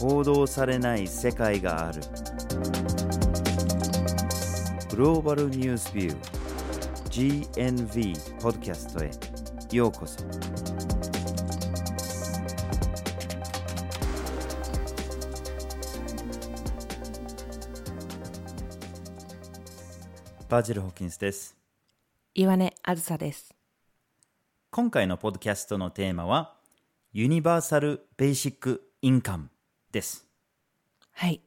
報道されない世界がある。グローバルニュースビュー GNV ポッドキャストへようこそ。バジル・ホーキンスです。岩根あずさです。今回のポッドキャストのテーマはユニバーサル・ベーシック・インカムですはい。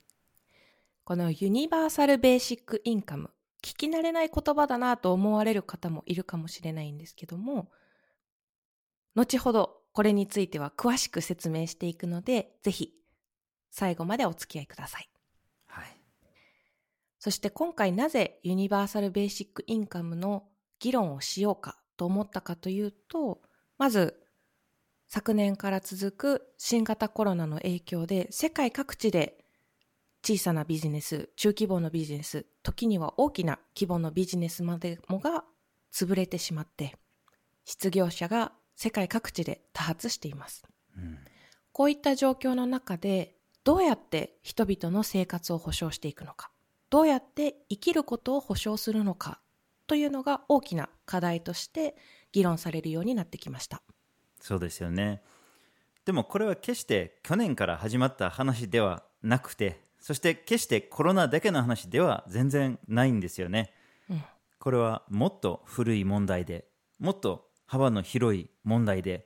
このユニバーサルベーシックインカム、聞き慣れない言葉だなと思われる方もいるかもしれないんですけども、後ほどこれについては詳しく説明していくので、ぜひ最後までお付き合いください。はいそして今回なぜユニバーサルベーシックインカムの議論をしようかと思ったかというと、まず昨年から続く新型コロナの影響で世界各地で小さなビジネス、中規模のビジネス、時には大きな規模のビジネスまでもが潰れてしまって、失業者が世界各地で多発しています。うんこういった状況の中で、どうやって人々の生活を保障していくのか、どうやって生きることを保障するのかというのが大きな課題として議論されるようになってきました。そうですよね。でもこれは決して去年から始まった話ではなくてそして決してコロナだけの話では全然ないんですよね、うん。これはもっと古い問題でもっと幅の広い問題で、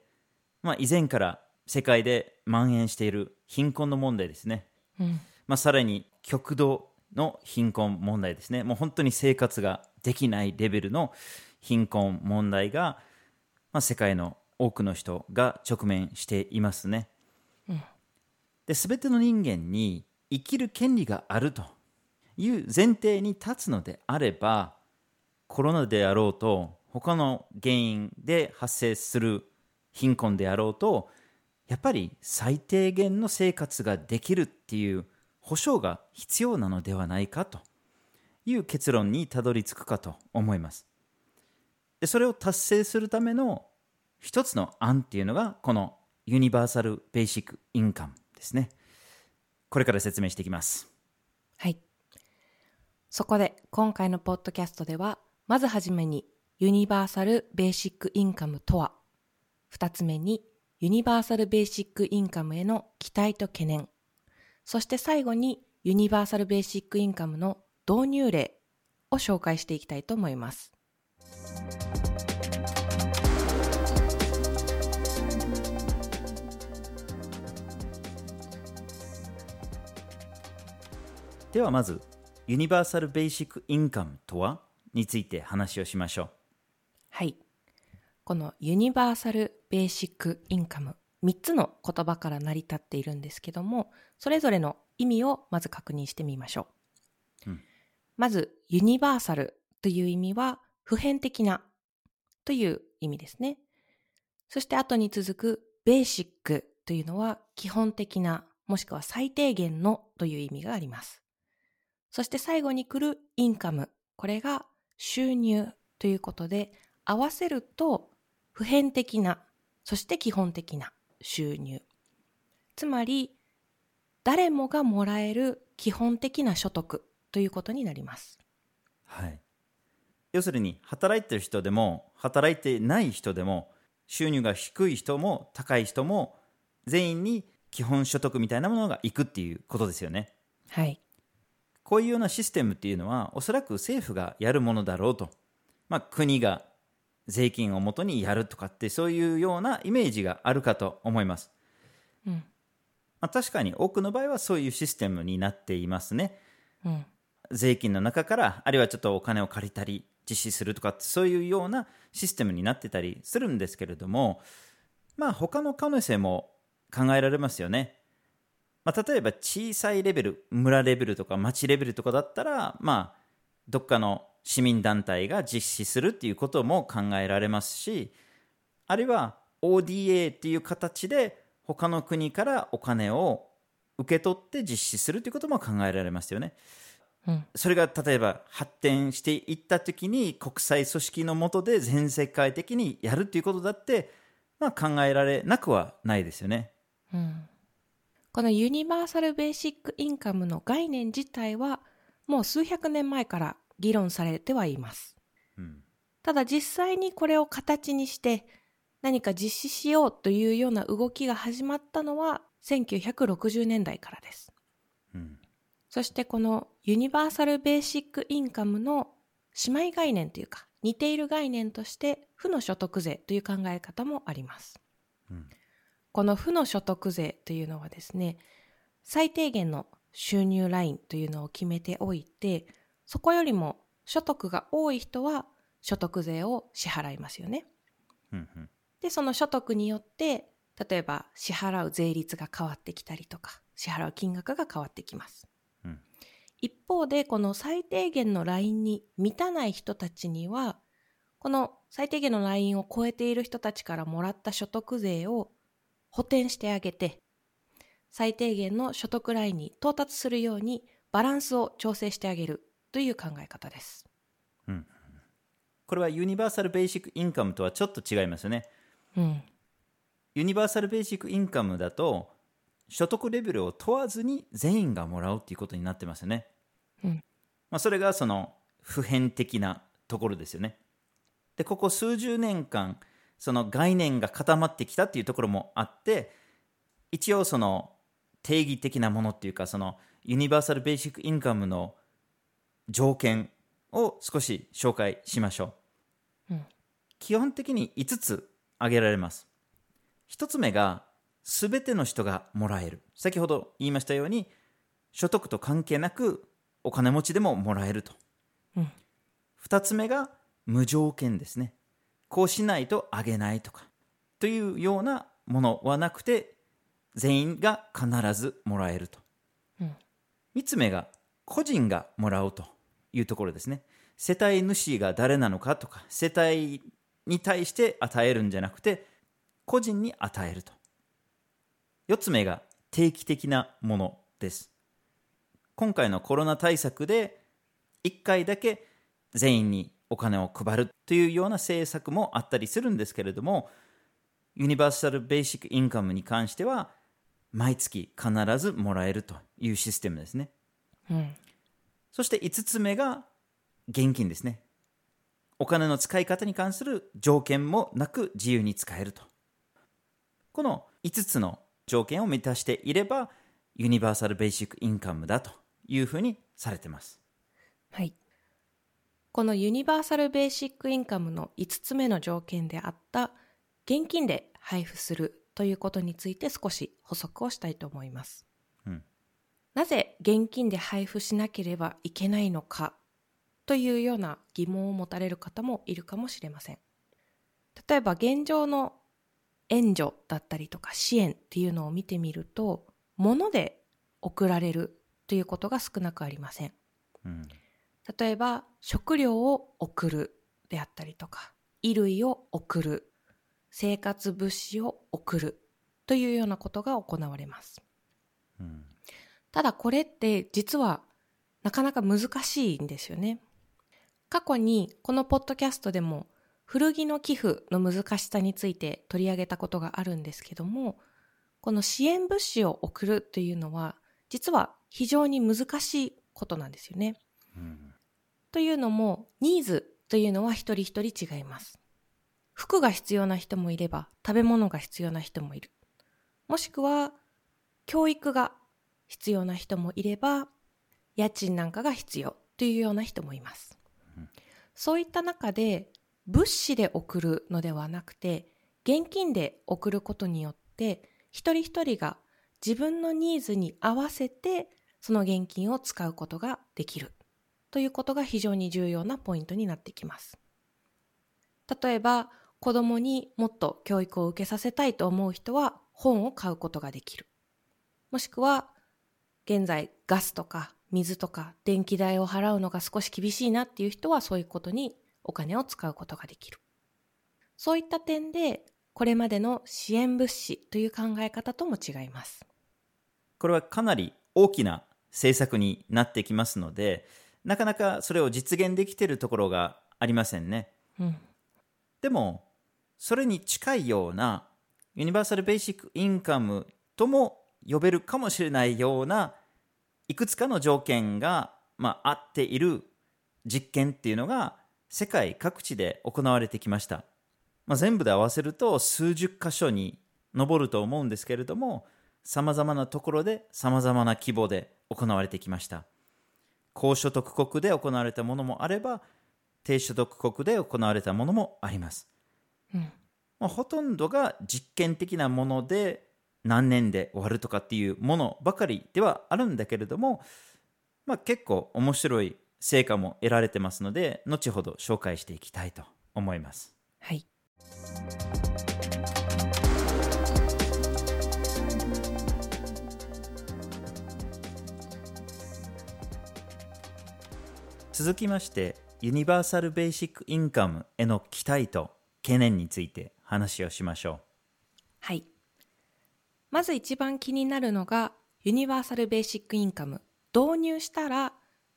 まあ、以前から世界で蔓延している貧困の問題ですね。うん。まあ、さらに極度の貧困問題ですね、もう本当に生活ができないレベルの貧困問題が、まあ、世界の多くの人が直面していますね。うんで全ての人間に生きる権利があるという前提に立つのであればコロナであろうと他の原因で発生する貧困であろうとやっぱり最低限の生活ができるっていう保障が必要なのではないかという結論にたどり着くかと思います。でそれを達成するための一つの案っていうのがこのユニバーサル・ベーシック・インカムですね。これから説明していきます。はい。そこで今回のポッドキャストでは、まずはじめにユニバーサルベーシックインカムとは、二つ目にユニバーサルベーシックインカムへの期待と懸念、そして最後にユニバーサルベーシックインカムの導入例を紹介していきたいと思います。ではまず、ユニバーサル・ベーシック・インカムとはについて話をしましょう。はい。このユニバーサル・ベーシック・インカム、3つの言葉から成り立っているんですけども、それぞれの意味をまず確認してみましょう。うんまず、ユニバーサルという意味は、普遍的なという意味ですね。そして後に続くベーシックというのは、基本的な、もしくは最低限のという意味があります。そして最後に来るインカム。これが収入ということで、合わせると普遍的な、そして基本的な収入。つまり、誰もがもらえる基本的な所得ということになります。はい。要するに、働いてる人でも、働いてない人でも、収入が低い人も高い人も、全員に基本所得みたいなものがいくっていうことですよね。はい。こういうようなシステムっていうのは、おそらく政府がやるものだろうと。まあ、国が税金をもとにやるとかって、そういうようなイメージがあるかと思います。うん。まあ、確かに多くの場合はそういうシステムになっていますね。うん。税金の中から、あるいはちょっとお金を借りたり、実施するとかって、そういうようなシステムになってたりするんですけれども、まあ、他の可能性も考えられますよね。まあ、例えば小さいレベル、村レベルとか町レベルとかだったら、まあ、どっかの市民団体が実施するっていうことも考えられますし、あるいは ODA っていう形で他の国からお金を受け取って実施するということも考えられますよね。うん。それが例えば発展していった時に国際組織の下で全世界的にやるっていうことだって、まあ、考えられなくはないですよね。うん。このユニバーサル・ベーシック・インカムの概念自体はもう数百年前から議論されてはいます。うんただ実際にこれを形にして何か実施しようというような動きが始まったのは1960年代からです。うんそしてこのユニバーサル・ベーシック・インカムの姉妹概念というか似ている概念として負の所得税という考え方もあります。うんこの負の所得税というのはですね、最低限の収入ラインというのを決めておいて、そこよりも所得が多い人は所得税を支払いますよね。うんうんで、その所得によって、例えば支払う税率が変わってきたりとか、支払う金額が変わってきます。うん一方で、この最低限のラインに満たない人たちには、この最低限のラインを超えている人たちからもらった所得税を補填してあげて、最低限の所得ラインに到達するようにバランスを調整してあげるという考え方です。これはユニバーサル・ベーシック・インカムとはちょっと違いますよね。うん。ユニバーサル・ベーシック・インカムだと所得レベルを問わずに全員がもらうっていうことになってますよね。うんまあ、それがその普遍的なところですよね。でここ数十年間その概念が固まってきたっていうところもあって一応その定義的なものっていうかそのユニバーサル・ベーシック・インカムの条件を少し紹介しましょう。うん基本的に5つ挙げられます。1つ目が全ての人がもらえる。先ほど言いましたように所得と関係なくお金持ちでももらえると。うん2つ目が無条件ですね。こうしないとあげないとかというようなものはなくて全員が必ずもらえると。うん3つ目が個人がもらうというところですね。世帯主が誰なのかとか世帯に対して与えるんじゃなくて個人に与えると。4つ目が定期的なものです。今回のコロナ対策で1回だけ全員にお金を配るというような政策もあったりするんですけれどもユニバーサル・ベーシック・インカムに関しては毎月必ずもらえるというシステムですね。うん。そして5つ目が現金ですね。お金の使い方に関する条件もなく自由に使えると。この5つの条件を満たしていればユニバーサル・ベーシック・インカムだというふうにされてます。はい。このユニバーサル・ベーシック・インカムの5つ目の条件であった現金で配布するということについて少し補足をしたいと思います。うんなぜ現金で配布しなければいけないのかというような疑問を持たれる方もいるかもしれません。例えば現状の援助だったりとか支援っていうのを見てみると、物で送られるということが少なくありません。うん例えば食料を送るであったりとか衣類を送る生活物資を送るというようなことが行われます。うん。ただこれって実はなかなか難しいんですよね。過去にこのポッドキャストでも古着の寄付の難しさについて取り上げたことがあるんですけどもこの支援物資を送るというのは実は非常に難しいことなんですよね。うんというのも、ニーズというのは一人一人違います。服が必要な人もいれば、食べ物が必要な人もいる。もしくは、教育が必要な人もいれば、家賃なんかが必要というような人もいます。そういった中で、物資で送るのではなくて、現金で送ることによって、一人一人が自分のニーズに合わせて、その現金を使うことができる。ということが非常に重要なポイントになってきます。例えば、子供にもっと教育を受けさせたいと思う人は本を買うことができる。もしくは、現在ガスとか水とか電気代を払うのが少し厳しいなっていう人はそういうことにお金を使うことができる。そういった点で、これまでの支援物資という考え方とも違います。これはかなり大きな政策になってきますのでなかなかそれを実現できているところがありませんね。うん。でも、それに近いようなユニバーサル・ベーシック・インカムとも呼べるかもしれないようないくつかの条件が、まあ、合っている実験っていうのが世界各地で行われてきました。まあ、全部で合わせると数十箇所に上ると思うんですけれども、さまざまなところでさまざまな規模で行われてきました。高所得国で行われたものもあれば、低所得国で行われたものもあります。うんまあ、ほとんどが実験的なもので何年で終わるとかっていうものばかりではあるんだけれども、まあ、結構面白い成果も得られてますので後ほど紹介していきたいと思います。はい続きましてユニバーサル・ベーシック・インカムへの期待と懸念について話をしましょう。はい。まず一番気になるのがユニバーサル・ベーシック・インカム導入したら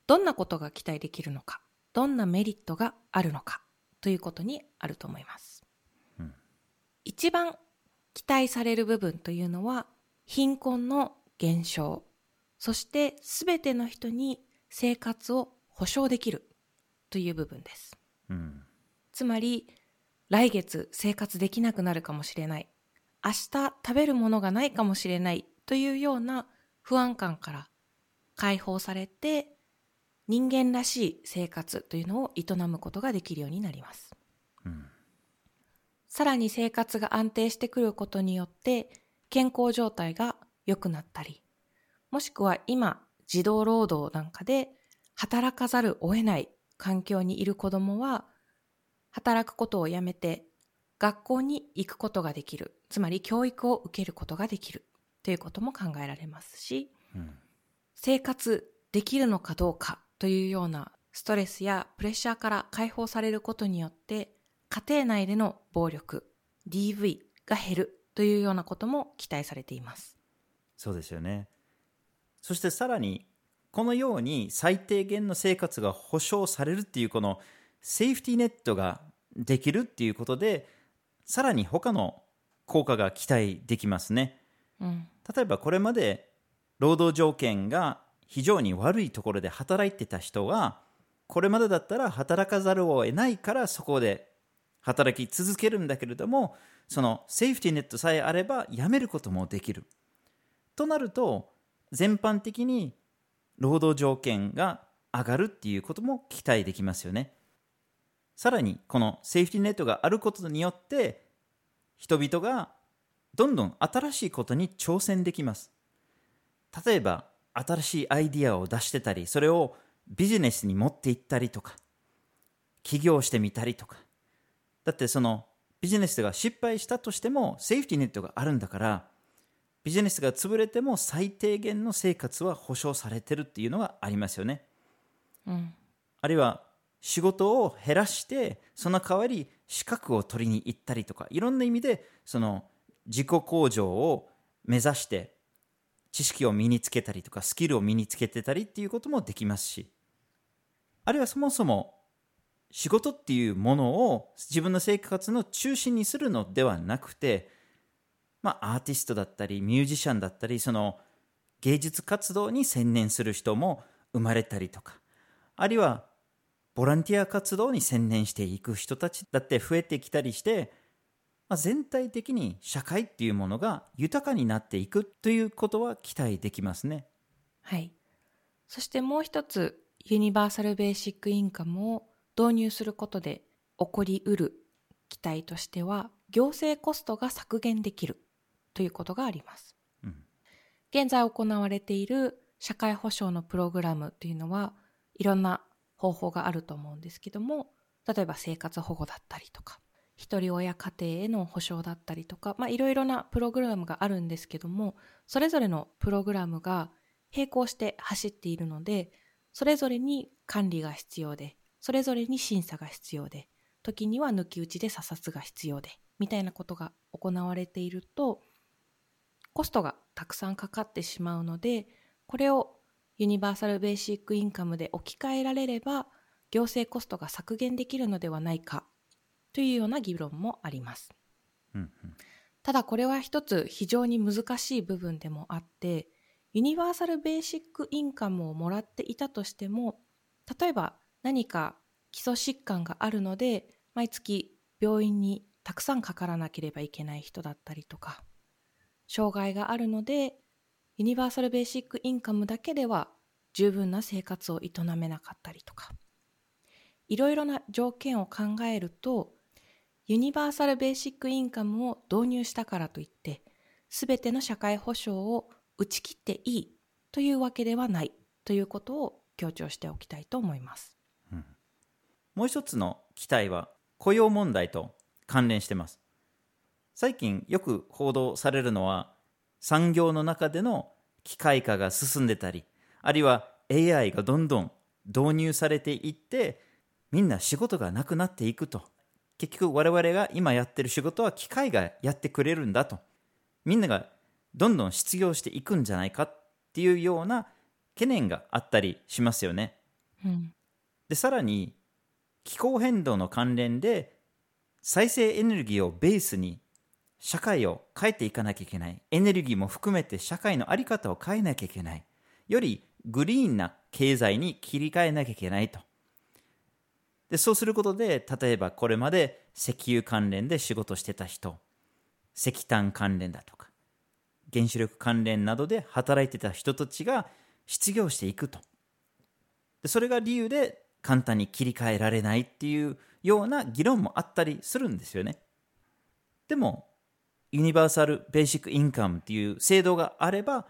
どんなことが期待できるのかどんなメリットがあるのかということにあると思います、うん、一番期待される部分というのは貧困の減少そして全ての人に生活を保障できるという部分です、うん、つまり来月生活できなくなるかもしれない。明日食べるものがないかもしれないというような不安感から解放されて人間らしい生活というのを営むことができるようになります。うん、さらに生活が安定してくることによって健康状態が良くなったり、もしくは今児童労働なんかで働かざるを得ない環境にいる子供は働くことをやめて学校に行くことができる、つまり教育を受けることができる。ということも考えられますし、うん、生活できるのかどうかというようなストレスやプレッシャーから解放されることによって家庭内での暴力 DV が減るというようなことも期待されています。そうですよね。そしてさらにこのように最低限の生活が保障されるっていうこのセーフティーネットができるっていうことでさらに他の効果が期待できますね、うん、例えばこれまで労働条件が非常に悪いところで働いてた人はこれまでだったら働かざるを得ないからそこで働き続けるんだけれどもそのセーフティーネットさえあれば辞めることもできる。となると全般的に労働条件が上がるっていうことも期待できますよねさらにこのセーフティーネットがあることによって人々がどんどん新しいことに挑戦できます例えば新しいアイディアを出してたり、それをビジネスに持っていったりとか、起業してみたりとか。だってそのビジネスが失敗したとしてもセーフティーネットがあるんだから、ビジネスが潰れても最低限の生活は保障されてるっていうのがありますよね。うん、あるいは仕事を減らしてその代わり資格を取りに行ったりとかいろんな意味でその自己向上を目指して知識を身につけたりとかスキルを身につけてたりっていうこともできますしあるいはそもそも仕事っていうものを自分の生活の中心にするのではなくてまあアーティストだったりミュージシャンだったりその芸術活動に専念する人も生まれたりとかあるいはボランティア活動に専念していく人たちだって増えてきたりしてまあ、全体的に社会っていうものが豊かになっていくということは期待できますね。はい。そしてもう一つ、ユニバーサル・ベーシック・インカムを導入することで起こりうる期待としては、行政コストが削減できるということがあります。うん、現在行われている社会保障のプログラムというのはいろんな方法があると思うんですけども、例えば生活保護だったりとか、一人親家庭への保障だったりとか、まあ、いろいろなプログラムがあるんですけども、それぞれのプログラムが並行して走っているので、それぞれに管理が必要で、それぞれに審査が必要で、時には抜き打ちで査察が必要で、みたいなことが行われていると、コストがたくさんかかってしまうので、これをユニバーサル・ベーシック・インカムで置き換えられれば、行政コストが削減できるのではないかというような議論もあります。うんうん、ただこれは一つ非常に難しい部分でもあって、ユニバーサルベーシックインカムをもらっていたとしても、例えば何か基礎疾患があるので、毎月病院にたくさんかからなければいけない人だったりとか、障害があるので、ユニバーサルベーシックインカムだけでは十分な生活を営めなかったりとか、いろいろな条件を考えると、ユニバーサルベーシックインカムを導入したからといって、すべての社会保障を打ち切っていいというわけではないということを強調しておきたいと思います。もう一つの期待は雇用問題と関連してます。最近よく報道されるのは産業の中での機械化が進んでたり、あるいは AI がどんどん導入されていって、みんな仕事がなくなっていくと。結局我々が今やってる仕事は機械がやってくれるんだと。みんながどんどん失業していくんじゃないかっていうような懸念があったりしますよね。うん。で、さらに気候変動の関連で再生エネルギーをベースに社会を変えていかなきゃいけない。エネルギーも含めて社会の在り方を変えなきゃいけない。よりグリーンな経済に切り替えなきゃいけないと。で、そうすることで、例えばこれまで石油関連で仕事してた人、石炭関連だとか、原子力関連などで働いてた人たちが失業していくと。でそれが理由で簡単に切り替えられないっていうような議論もあったりするんですよね。でも、ユニバーサル・ベーシック・インカムっていう制度があれば、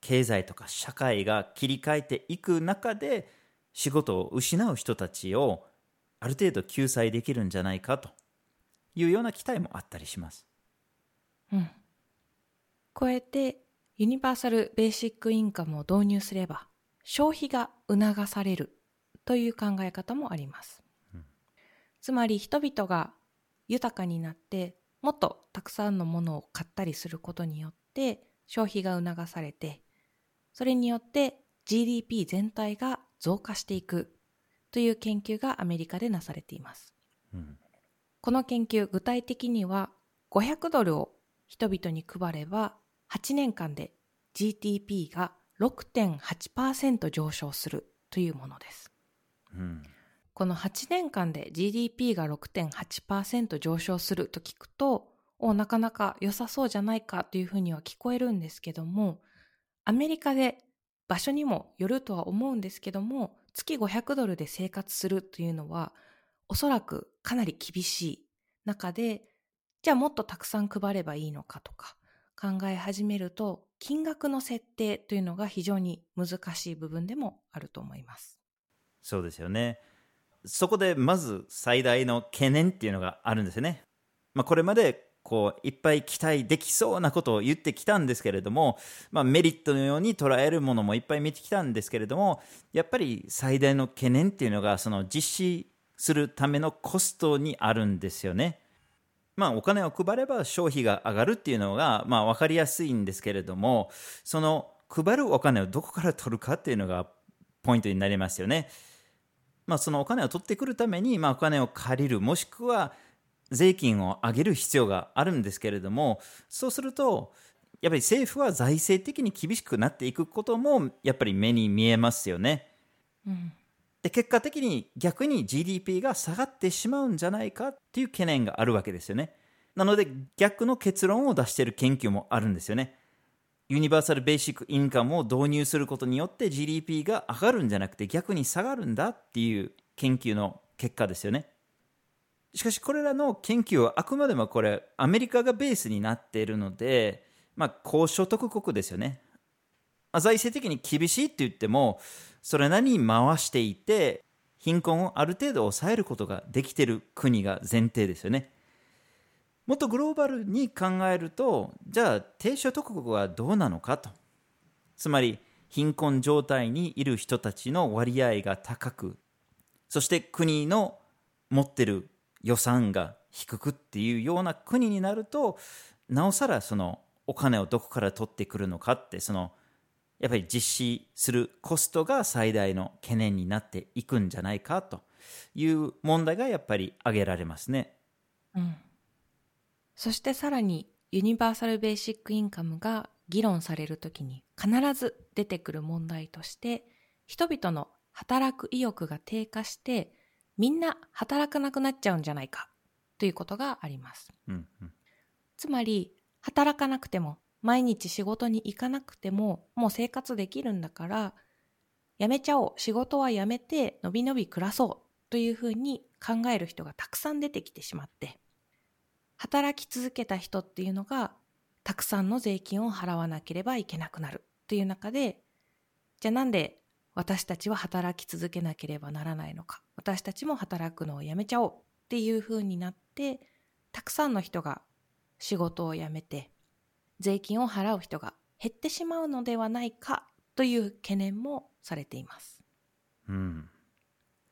経済とか社会が切り替えていく中で、仕事を失う人たちをある程度救済できるんじゃないかというような期待もあったりします。うん。こうやってユニバーサルベーシックインカムを導入すれば消費が促されるという考え方もあります。つまり人々が豊かになってもっとたくさんのものを買ったりすることによって消費が促されてそれによって GDP 全体が増加していくという研究がアメリカでなされています。うんこの研究具体的には500ドルを人々に配れば8年間で GDP が6.8%上昇するというものです。うんこの8年間で GDP が6.8%上昇すると聞くと、おなかなか良さそうじゃないかというふうには聞こえるんですけども、アメリカで場所にもよるとは思うんですけども、月500ドルで生活するというのは、おそらくかなり厳しい中で、じゃあもっとたくさん配ればいいのかとか考え始めると、金額の設定というのが非常に難しい部分でもあると思います。そうですよね。そこでまず最大の懸念っていうのがあるんですよね。まあ、これまでこういっぱい期待できそうなことを言ってきたんですけれども、まあ、メリットのように捉えるものもいっぱい見てきたんですけれどもやっぱり最大の懸念っていうのがその実施するためのコストにあるんですよね。まあ、お金を配れば消費が上がるっていうのが、まあ、分かりやすいんですけれどもその配るお金をどこから取るかっていうのがポイントになりますよね。まあ、そのお金を取ってくるために、まあ、お金を借りるもしくは税金を上げる必要があるんですけれどもそうするとやっぱり政府は財政的に厳しくなっていくこともやっぱり目に見えますよね。うん。で結果的に逆に GDP が下がってしまうんじゃないかっていう懸念があるわけですよね。なので逆の結論を出している研究もあるんですよね。ユニバーサル・ベーシック・インカムを導入することによって GDP が上がるんじゃなくて逆に下がるんだっていう研究の結果ですよね。しかしこれらの研究はあくまでもこれアメリカがベースになっているので、まあ、高所得国ですよね。ま財政的に厳しいって言ってもそれなりに回していて貧困をある程度抑えることができている国が前提ですよね。もっとグローバルに考えるとじゃあ低所得国はどうなのかとつまり貧困状態にいる人たちの割合が高くそして国の持ってる予算が低くっていうような国になるとなおさらそのお金をどこから取ってくるのかってそのやっぱり実施するコストが最大の懸念になっていくんじゃないかという問題がやっぱり挙げられますね。うん。そしてさらにユニバーサル・ベーシック・インカムが議論されるときに必ず出てくる問題として人々の働く意欲が低下してみんな働かなくなっちゃうんじゃないかということがあります。うんうんつまり働かなくても毎日仕事に行かなくてももう生活できるんだからやめちゃおう仕事はやめてのびのび暮らそうというふうに考える人がたくさん出てきてしまって働き続けた人っていうのがたくさんの税金を払わなければいけなくなるという中でじゃあなんで私たちは働き続けなければならないのか？私たちも働くのをやめちゃおうっていうふうになってたくさんの人が仕事を辞めて税金を払う人が減ってしまうのではないか？という懸念もされています。うん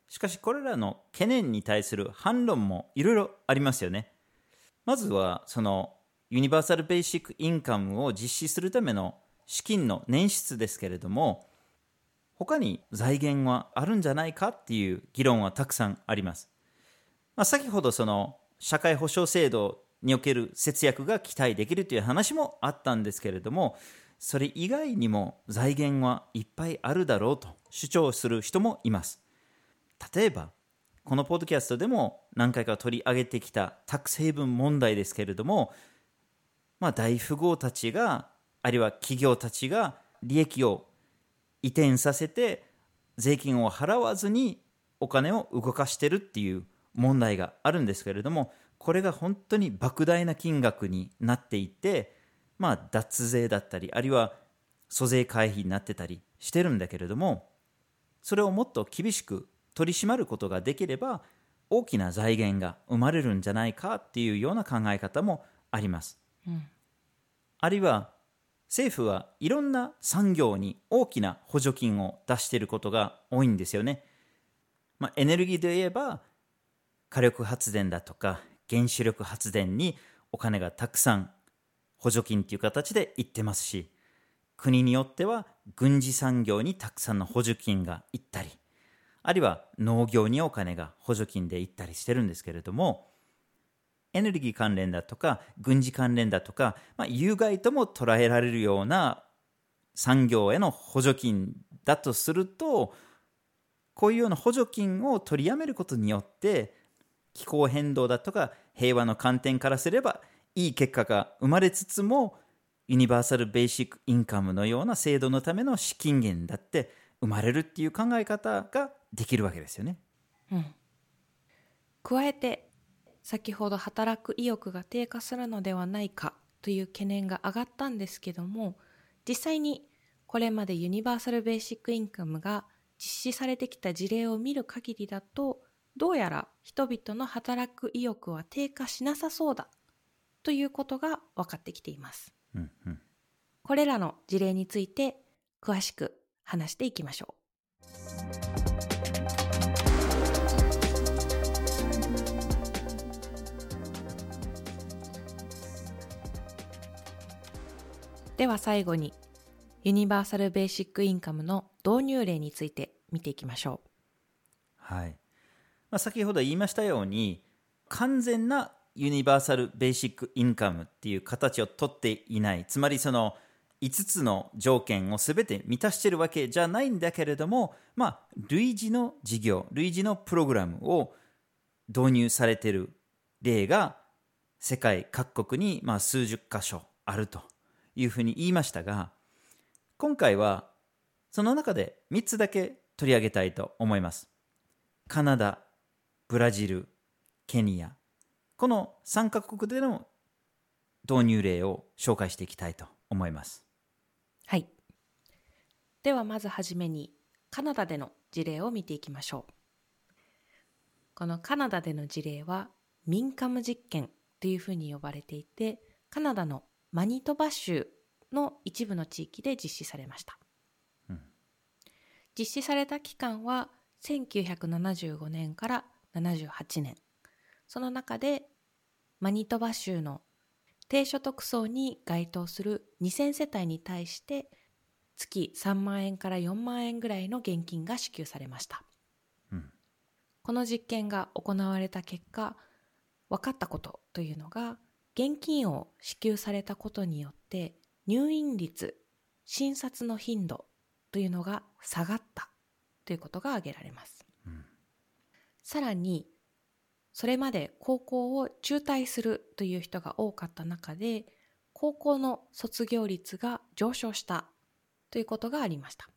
しかしこれらの懸念に対する反論もいろいろありますよね。まずはそのユニバーサル・ベーシック・インカムを実施するための資金の捻出ですけれども他に財源はあるんじゃないかっていう議論はたくさんあります。まあ、先ほどその社会保障制度における節約が期待できるという話もあったんですけれどもそれ以外にも財源はいっぱいあるだろうと主張する人もいます。例えばこのポッドキャストでも何回か取り上げてきたタクスヘイブン問題ですけれども、まあ、大富豪たちがあるいは企業たちが利益を移転させて税金を払わずにお金を動かしてるっていう問題があるんですけれどもこれが本当に莫大な金額になっていて、まあ、脱税だったりあるいは租税回避になってたりしてるんだけれどもそれをもっと厳しく取り締まることができれば大きな財源が生まれるんじゃないかっていうような考え方もあります。うんあるいは政府はいろんな産業に大きな補助金を出していることが多いんですよね。まあ、エネルギーで言えば火力発電だとか原子力発電にお金がたくさん補助金という形で行ってますし国によっては軍事産業にたくさんの補助金が行ったりあるいは農業にお金が補助金で行ったりしてるんですけれどもエネルギー関連だとか軍事関連だとか、まあ、有害とも捉えられるような産業への補助金だとするとこういうような補助金を取りやめることによって気候変動だとか平和の観点からすればいい結果が生まれつつもユニバーサル・ベーシック・インカムのような制度のための資金源だって生まれるっていう考え方ができるわけですよね。うん加えて先ほど働く意欲が低下するのではないかという懸念が上がったんですけども実際にこれまでユニバーサル・ベーシック・インカムが実施されてきた事例を見る限りだとどうやら人々の働く意欲は低下しなさそうだということが分かってきています。うんうんこれらの事例について詳しく話していきましょう。では最後にユニバーサル・ベーシック・インカムの導入例について見ていきましょう。はい。まあ、先ほど言いましたように完全なユニバーサル・ベーシック・インカムっていう形をとっていない。つまりその5つの条件を全て満たしてるわけじゃないんだけれども、まあ、類似の事業類似のプログラムを導入されてる例が世界各国にまあ数十箇所あると。いうふうに言いましたが今回はその中で3つだけ取り上げたいと思います。カナダ、ブラジル、ケニア、この3カ国での導入例を紹介していきたいと思います。はい。ではまずはじめにカナダでの事例を見ていきましょう。このカナダでの事例はミンカム実験というふうに呼ばれていて、カナダのマニトバ州の一部の地域で実施されました。うん実施された期間は1975年から78年。その中でマニトバ州の低所得層に該当する2000世帯に対して月3万円から4万円ぐらいの現金が支給されました。うんこの実験が行われた結果、分かったことというのが、現金を支給されたことによって入院率、診察の頻度というのが下がったということが挙げられます。うんさらに、それまで高校を中退するという人が多かった中で、高校の卒業率が上昇したということがありました。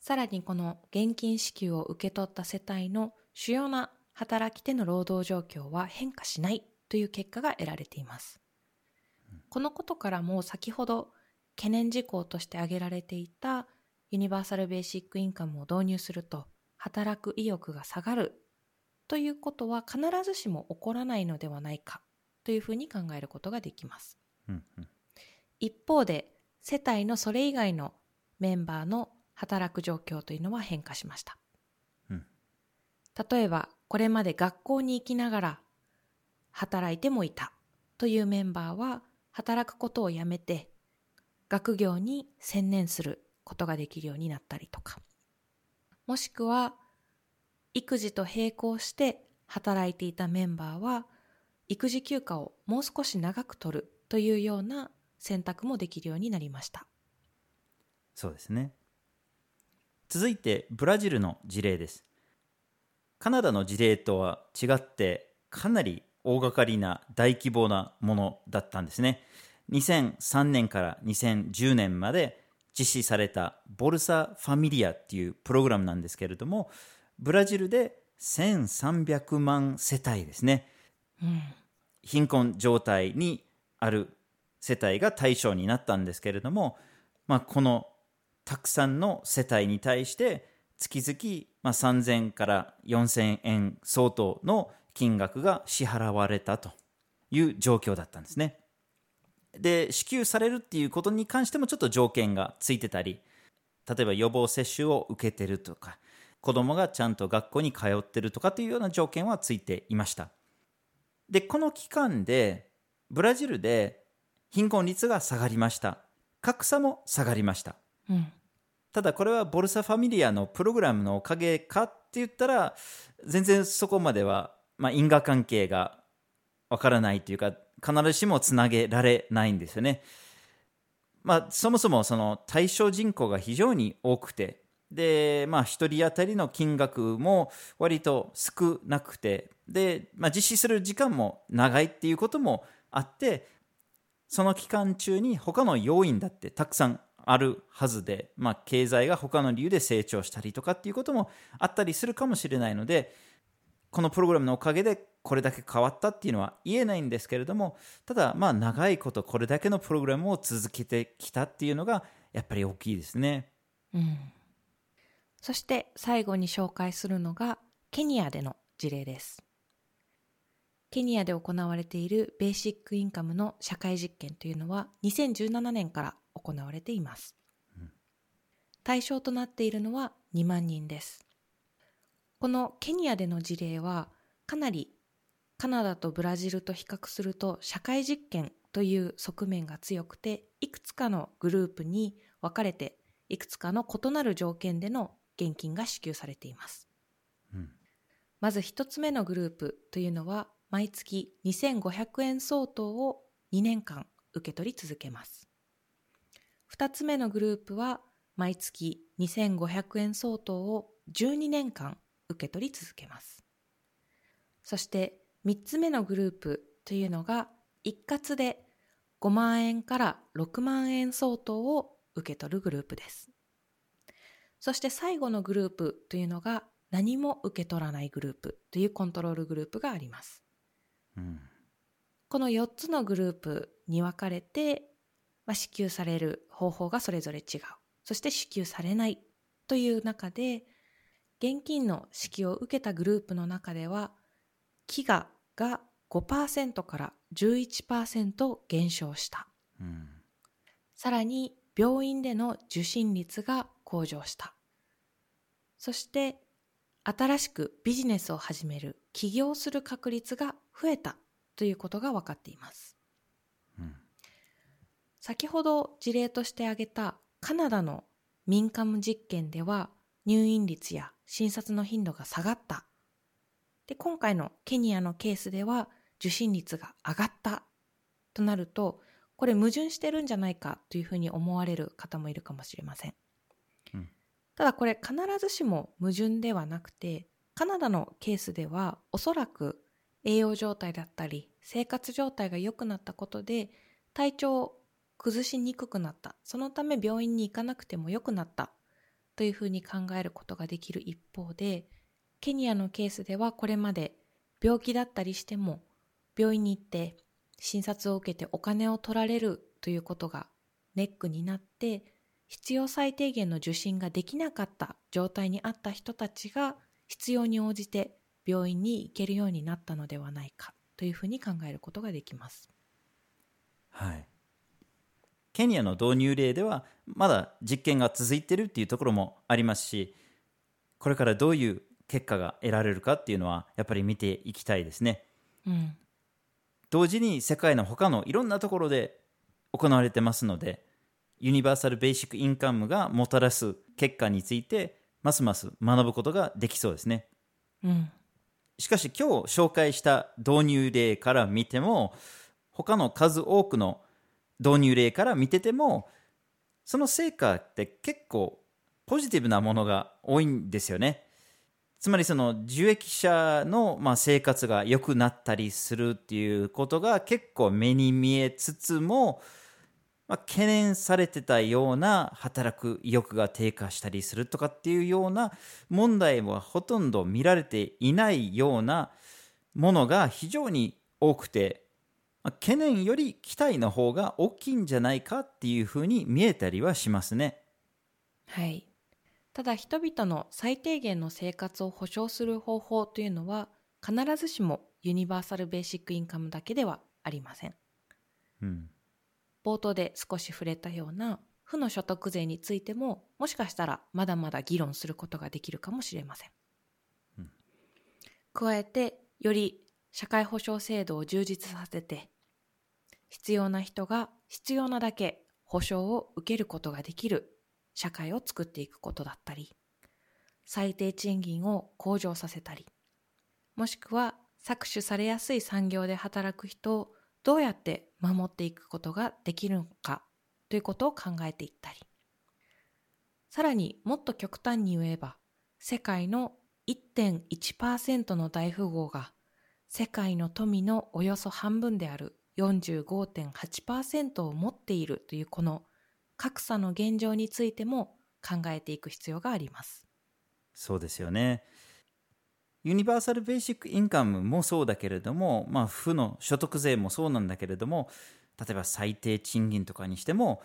さらにこの現金支給を受け取った世帯の主要な働き手の労働状況は変化しないという結果が得られています。このことからも先ほど懸念事項として挙げられていたユニバーサルベーシックインカムを導入すると働く意欲が下がるということは必ずしも起こらないのではないかというふうに考えることができます。うんうん一方で世帯のそれ以外のメンバーの働く状況というのは変化しました。うん例えばこれまで学校に行きながら働いてもいたというメンバーは働くことをやめて学業に専念することができるようになったりとかもしくは育児と並行して働いていたメンバーは育児休暇をもう少し長く取るというような選択もできるようになりました。そうですね。続いてブラジルの事例です。カナダの事例とは違ってかなり大掛かりな大規模なものだったんですね。2003年から2010年まで実施されたボルサ・ファミリアっていうプログラムなんですけれども、ブラジルで1300万世帯ですね。うん貧困状態にある世帯が対象になったんですけれども、まあ、このたくさんの世帯に対して月々、まあ、3000から4000円相当の金額が支払われたという状況だったんですね。で支給されるっていうことに関してもちょっと条件がついてたり例えば予防接種を受けてるとか子供がちゃんと学校に通ってるとかというような条件はついていました。でこの期間でブラジルで貧困率が下がりました格差も下がりましたうんただこれはボルサファミリアのプログラムのおかげかって言ったら全然そこまでは、まあ、因果関係がわからないというか必ずしもつなげられないんですよね。まあそもそもその対象人口が非常に多くてでまあ1人当たりの金額も割と少なくてで、まあ、実施する時間も長いっていうこともあってその期間中に他の要因だってたくさんあるはずで、まあ、経済が他の理由で成長したりとかっていうこともあったりするかもしれないのでこのプログラムのおかげでこれだけ変わったっていうのは言えないんですけれどもただまあ長いことこれだけのプログラムを続けてきたっていうのがやっぱり大きいですね。うんそして最後に紹介するのがケニアでの事例です。ケニアで行われているベーシックインカムの社会実験というのは2017年から行われています。対象となっているのは2万人です。このケニアでの事例はかなりカナダとブラジルと比較すると社会実験という側面が強くていくつかのグループに分かれていくつかの異なる条件での現金が支給されています。うんまず一つ目のグループというのは毎月2500円相当を2年間受け取り続けます。二つ目のグループは毎月2500円相当を12年間受け取り続けます。そして三つ目のグループというのが一括で5万円から6万円相当を受け取るグループです。そして最後のグループというのが何も受け取らないグループというコントロールグループがあります。うんこの4つのグループに分かれて、まあ、支給される方法がそれぞれ違う。そして支給されないという中で、現金の支給を受けたグループの中では、飢餓が5%から11%減少した。うんさらに病院での受診率が向上した。そして新しくビジネスを始める、起業する確率が増えたということが分かっています。うん先ほど事例として挙げたカナダの民間実験では入院率や診察の頻度が下がった。で、今回のケニアのケースでは受診率が上がったとなると、これ矛盾してるんじゃないかというふうに思われる方もいるかもしれません。うんただこれ必ずしも矛盾ではなくて、カナダのケースではおそらく栄養状態だったり生活状態が良くなったことで体調を崩しにくくなった。そのため病院に行かなくても良くなったというふうに考えることができる一方で、ケニアのケースではこれまで病気だったりしても病院に行って診察を受けてお金を取られるということがネックになって必要最低限の受診ができなかった状態にあった人たちが必要に応じて病院に行けるようになったのではないかというふうに考えることができます。はい。ケニアの導入例ではまだ実験が続いているっていうところもありますし、これからどういう結果が得られるかっていうのはやっぱり見ていきたいですね。うん、同時に世界の他のいろんなところで行われてますので、ユニバーサル・ベーシック・インカムがもたらす結果について、ますます学ぶことができそうですね。うん、しかし今日紹介した導入例から見ても、他の数多くの導入例から見てても、その成果って結構ポジティブなものが多いんですよね。つまりその受益者のまあ生活が良くなったりするっていうことが結構目に見えつつも、まあ、懸念されてたような働く意欲が低下したりするとかっていうような問題はほとんど見られていないようなものが非常に多くて、まあ懸念より期待の方が大きいんじゃないかっていうふうに見えたりはしますね。はい。ただ人々の最低限の生活を保障する方法というのは必ずしもユニバーサル・ベーシック・インカムだけではありません。うん。冒頭で少し触れたような負の所得税についてももしかしたらまだまだ議論することができるかもしれません。うん加えてより社会保障制度を充実させて必要な人が必要なだけ保障を受けることができる社会を作っていくことだったり最低賃金を向上させたりもしくは搾取されやすい産業で働く人をどうやって守っていくことができるのかということを考えていったりさらにもっと極端に言えば世界の1.1%の大富豪が世界の富のおよそ半分である45.8%を持っているというこの格差の現状についても考えていく必要があります。そうですよね。ユニバーサル・ベーシック・インカムもそうだけれども、まあ、負の所得税もそうなんだけれども、例えば最低賃金とかにしても、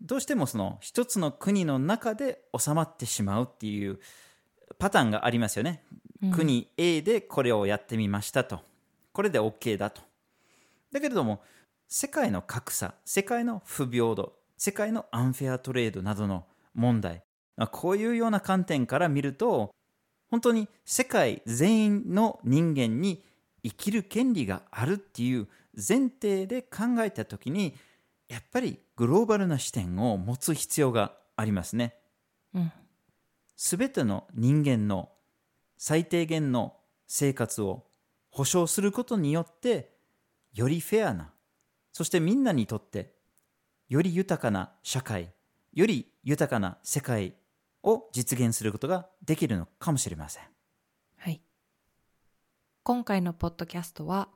どうしてもその一つの国の中で収まってしまうっていうパターンがありますよね。うん国 A でこれをやってみましたと。これで OK だと。だけれども、世界の格差、世界の不平等、世界のアンフェアトレードなどの問題、まあこういうような観点から見ると、本当に世界全員の人間に生きる権利があるっていう前提で考えたときに、やっぱりグローバルな視点を持つ必要がありますね。うん、すべての人間の最低限の生活を保障することによって、よりフェアな、そしてみんなにとって、より豊かな社会、より豊かな世界を実現することができるのかもしれません。はい。今回のポッドキャストは、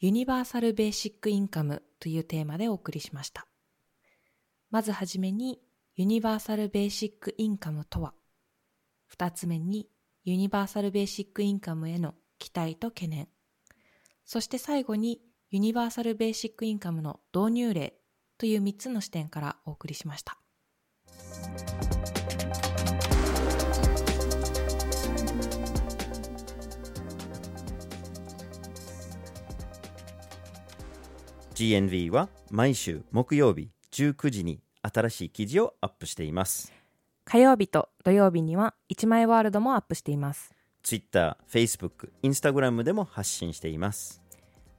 ユニバーサル・ベーシック・インカムというテーマでお送りしました。まずはじめに、ユニバーサル・ベーシック・インカムとは、二つ目に、ユニバーサル・ベーシック・インカムへの期待と懸念、そして最後に、ユニバーサル・ベーシック・インカムの導入例という三つの視点からお送りしました。GNV は毎週木曜日19時に新しい記事をアップしています。火曜日と土曜日には一枚ワールドもアップしています。Twitter、Facebook、Instagram でも発信しています。